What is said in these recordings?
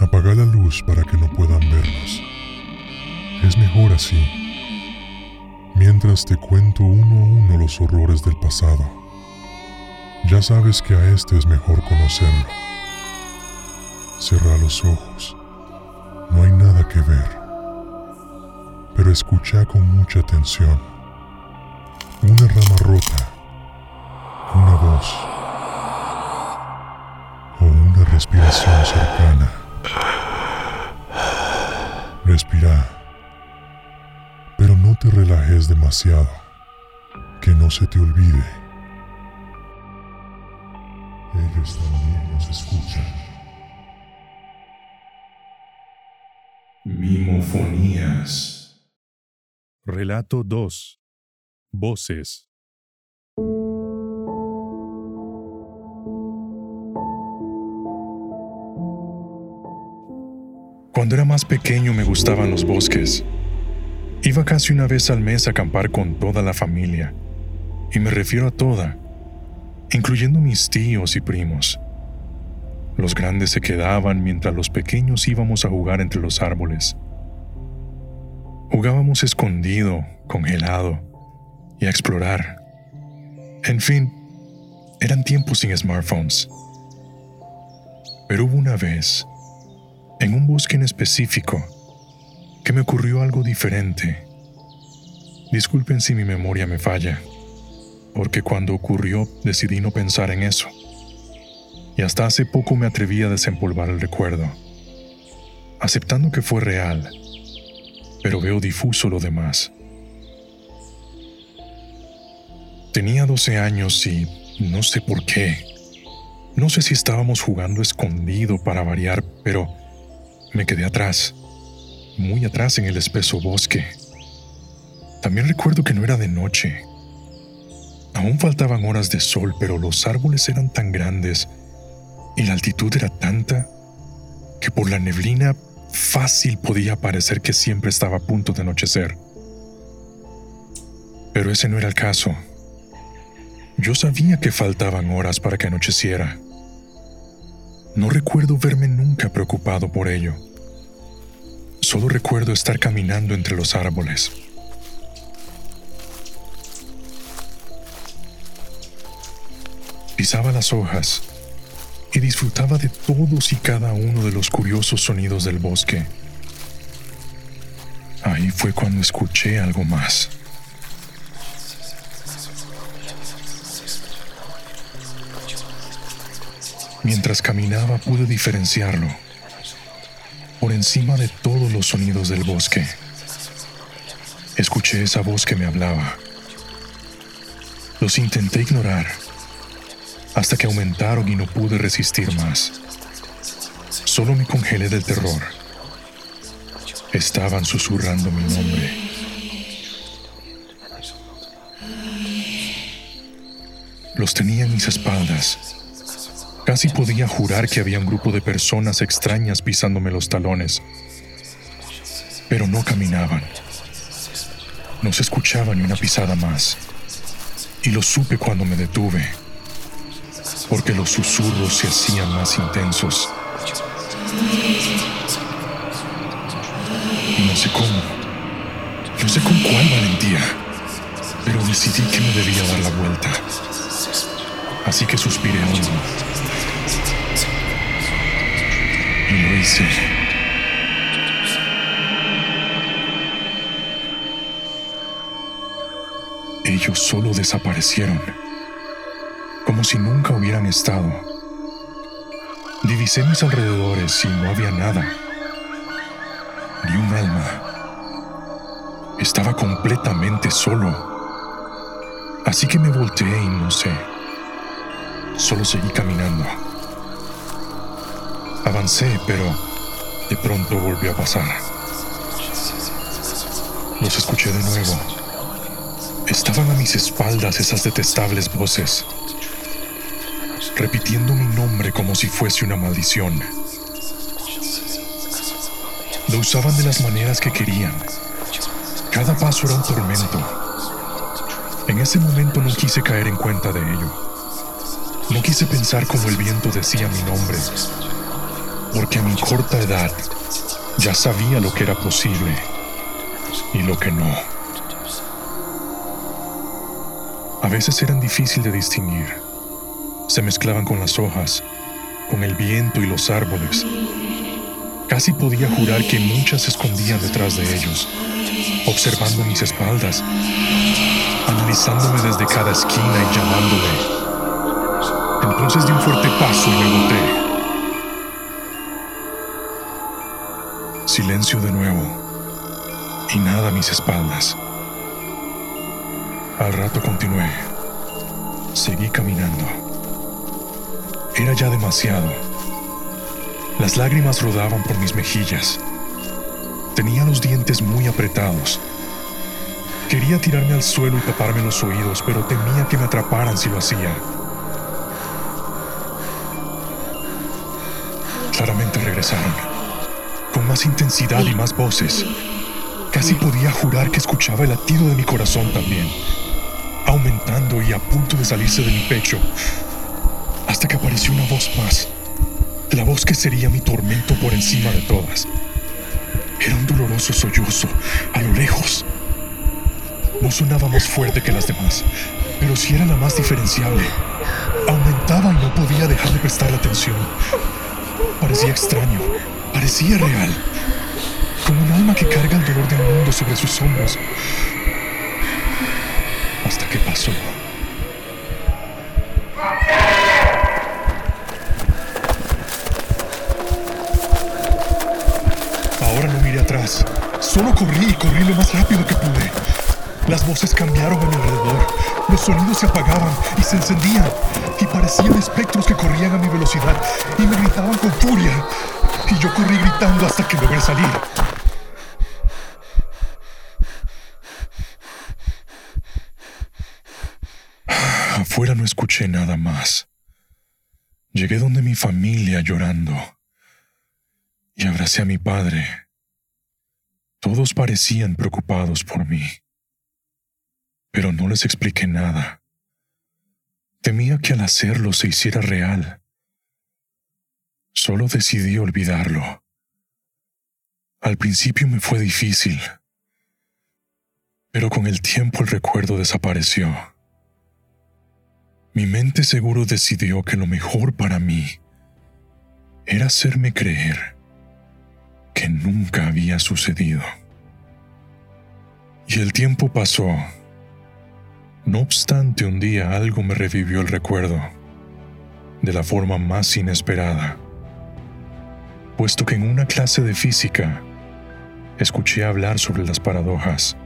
Apaga la luz para que no puedan vernos. Es mejor así, mientras te cuento uno a uno los horrores del pasado. Ya sabes que a este es mejor conocerlo. Cerra los ojos. No hay nada que ver. Pero escucha con mucha atención. Una rama rota. Una voz. O una respiración cercana. Respira. Pero no te relajes demasiado. Que no se te olvide. Ellos también nos escuchan. Mimofonías. Relato 2. Voces. Cuando era más pequeño me gustaban los bosques. Iba casi una vez al mes a acampar con toda la familia. Y me refiero a toda, incluyendo mis tíos y primos. Los grandes se quedaban mientras los pequeños íbamos a jugar entre los árboles. Jugábamos escondido, congelado y a explorar. En fin, eran tiempos sin smartphones. Pero hubo una vez, en un bosque en específico, que me ocurrió algo diferente. Disculpen si mi memoria me falla, porque cuando ocurrió decidí no pensar en eso. Y hasta hace poco me atreví a desempolvar el recuerdo, aceptando que fue real, pero veo difuso lo demás. Tenía 12 años y no sé por qué. No sé si estábamos jugando escondido para variar, pero me quedé atrás, muy atrás en el espeso bosque. También recuerdo que no era de noche. Aún faltaban horas de sol, pero los árboles eran tan grandes y la altitud era tanta que por la neblina fácil podía parecer que siempre estaba a punto de anochecer. Pero ese no era el caso. Yo sabía que faltaban horas para que anocheciera. No recuerdo verme nunca preocupado por ello. Solo recuerdo estar caminando entre los árboles. Pisaba las hojas y disfrutaba de todos y cada uno de los curiosos sonidos del bosque. Ahí fue cuando escuché algo más. Mientras caminaba pude diferenciarlo, por encima de todos los sonidos del bosque. Escuché esa voz que me hablaba. Los intenté ignorar hasta que aumentaron y no pude resistir más. Solo me congelé del terror. Estaban susurrando mi nombre. Los tenía en mis espaldas. Casi podía jurar que había un grupo de personas extrañas pisándome los talones. Pero no caminaban. No se escuchaba ni una pisada más. Y lo supe cuando me detuve porque los susurros se hacían más intensos. Y no sé cómo, no sé con cuál valentía, pero decidí que me debía dar la vuelta. Así que suspiré hondo. Lo hice. Ellos solo desaparecieron como si nunca hubieran estado. Divisé mis alrededores y no había nada, ni un alma. Estaba completamente solo. Así que me volteé y no sé. Solo seguí caminando. Avancé, pero de pronto volvió a pasar. Los escuché de nuevo. Estaban a mis espaldas esas detestables voces repitiendo mi nombre como si fuese una maldición. Lo usaban de las maneras que querían. Cada paso era un tormento. En ese momento no quise caer en cuenta de ello. No quise pensar como el viento decía mi nombre. Porque a mi corta edad ya sabía lo que era posible y lo que no. A veces eran difíciles de distinguir. Se mezclaban con las hojas, con el viento y los árboles. Casi podía jurar que muchas se escondían detrás de ellos, observando mis espaldas, analizándome desde cada esquina y llamándome. Entonces di un fuerte paso y me boté. Silencio de nuevo y nada a mis espaldas. Al rato continué. Seguí caminando. Era ya demasiado. Las lágrimas rodaban por mis mejillas. Tenía los dientes muy apretados. Quería tirarme al suelo y taparme los oídos, pero temía que me atraparan si lo hacía. Claramente regresaron, con más intensidad y más voces. Casi podía jurar que escuchaba el latido de mi corazón también aumentando y a punto de salirse de mi pecho, hasta que apareció una voz más, la voz que sería mi tormento por encima de todas. Era un doloroso sollozo, a lo lejos. No sonaba más fuerte que las demás, pero sí era la más diferenciable. Aumentaba y no podía dejar de prestarle atención. Parecía extraño, parecía real, como un alma que carga el dolor del mundo sobre sus hombros hasta que pasó. Ahora no miré atrás. Solo corrí y corrí lo más rápido que pude. Las voces cambiaron a mi alrededor. Los sonidos se apagaban y se encendían. Y parecían espectros que corrían a mi velocidad y me gritaban con furia. Y yo corrí gritando hasta que logré salir. Afuera no escuché nada más. Llegué donde mi familia llorando y abracé a mi padre. Todos parecían preocupados por mí, pero no les expliqué nada. Temía que al hacerlo se hiciera real. Solo decidí olvidarlo. Al principio me fue difícil, pero con el tiempo el recuerdo desapareció. Mi mente seguro decidió que lo mejor para mí era hacerme creer que nunca había sucedido. Y el tiempo pasó. No obstante, un día algo me revivió el recuerdo, de la forma más inesperada, puesto que en una clase de física escuché hablar sobre las paradojas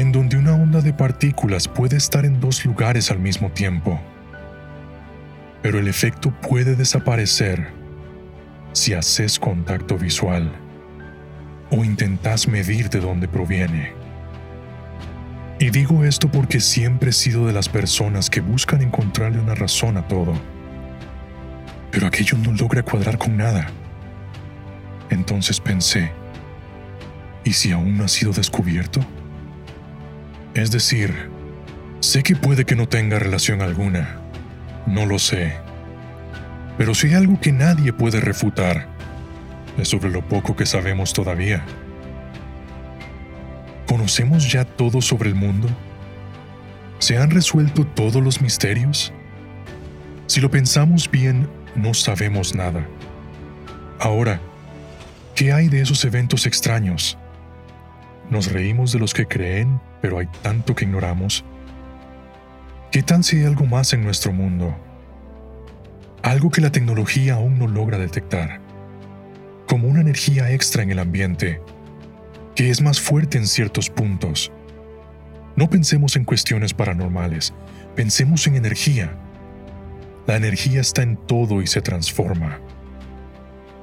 en donde una onda de partículas puede estar en dos lugares al mismo tiempo. Pero el efecto puede desaparecer si haces contacto visual o intentas medir de dónde proviene. Y digo esto porque siempre he sido de las personas que buscan encontrarle una razón a todo. Pero aquello no logra cuadrar con nada. Entonces pensé, ¿y si aún no ha sido descubierto? Es decir, sé que puede que no tenga relación alguna, no lo sé. Pero si hay algo que nadie puede refutar, es sobre lo poco que sabemos todavía. ¿Conocemos ya todo sobre el mundo? ¿Se han resuelto todos los misterios? Si lo pensamos bien, no sabemos nada. Ahora, ¿qué hay de esos eventos extraños? Nos reímos de los que creen pero hay tanto que ignoramos. ¿Qué tal si hay algo más en nuestro mundo? Algo que la tecnología aún no logra detectar, como una energía extra en el ambiente, que es más fuerte en ciertos puntos. No pensemos en cuestiones paranormales, pensemos en energía. La energía está en todo y se transforma.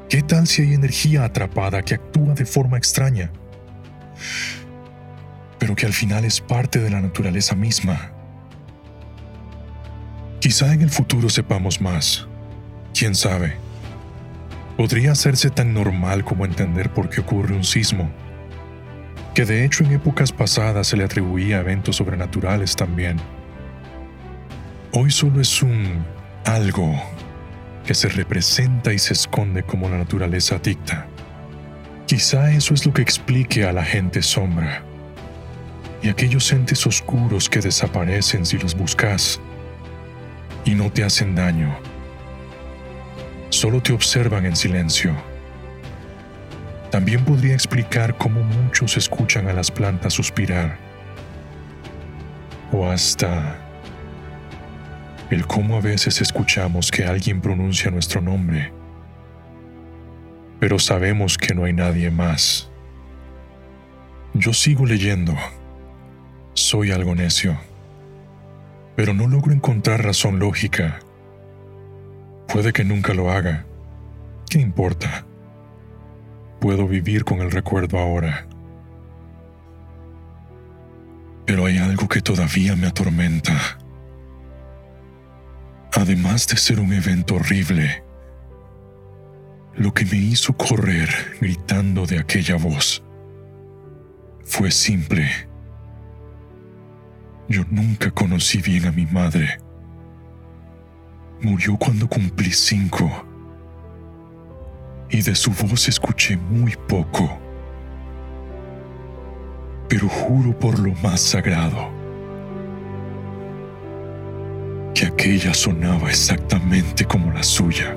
¿Qué tal si hay energía atrapada que actúa de forma extraña? pero que al final es parte de la naturaleza misma. Quizá en el futuro sepamos más. ¿Quién sabe? Podría hacerse tan normal como entender por qué ocurre un sismo, que de hecho en épocas pasadas se le atribuía a eventos sobrenaturales también. Hoy solo es un algo que se representa y se esconde como la naturaleza dicta. Quizá eso es lo que explique a la gente sombra y aquellos entes oscuros que desaparecen si los buscas y no te hacen daño. Solo te observan en silencio. También podría explicar cómo muchos escuchan a las plantas suspirar. O hasta el cómo a veces escuchamos que alguien pronuncia nuestro nombre, pero sabemos que no hay nadie más. Yo sigo leyendo. Soy algo necio, pero no logro encontrar razón lógica. Puede que nunca lo haga. ¿Qué importa? Puedo vivir con el recuerdo ahora. Pero hay algo que todavía me atormenta. Además de ser un evento horrible, lo que me hizo correr gritando de aquella voz fue simple. Yo nunca conocí bien a mi madre. Murió cuando cumplí cinco y de su voz escuché muy poco. Pero juro por lo más sagrado que aquella sonaba exactamente como la suya.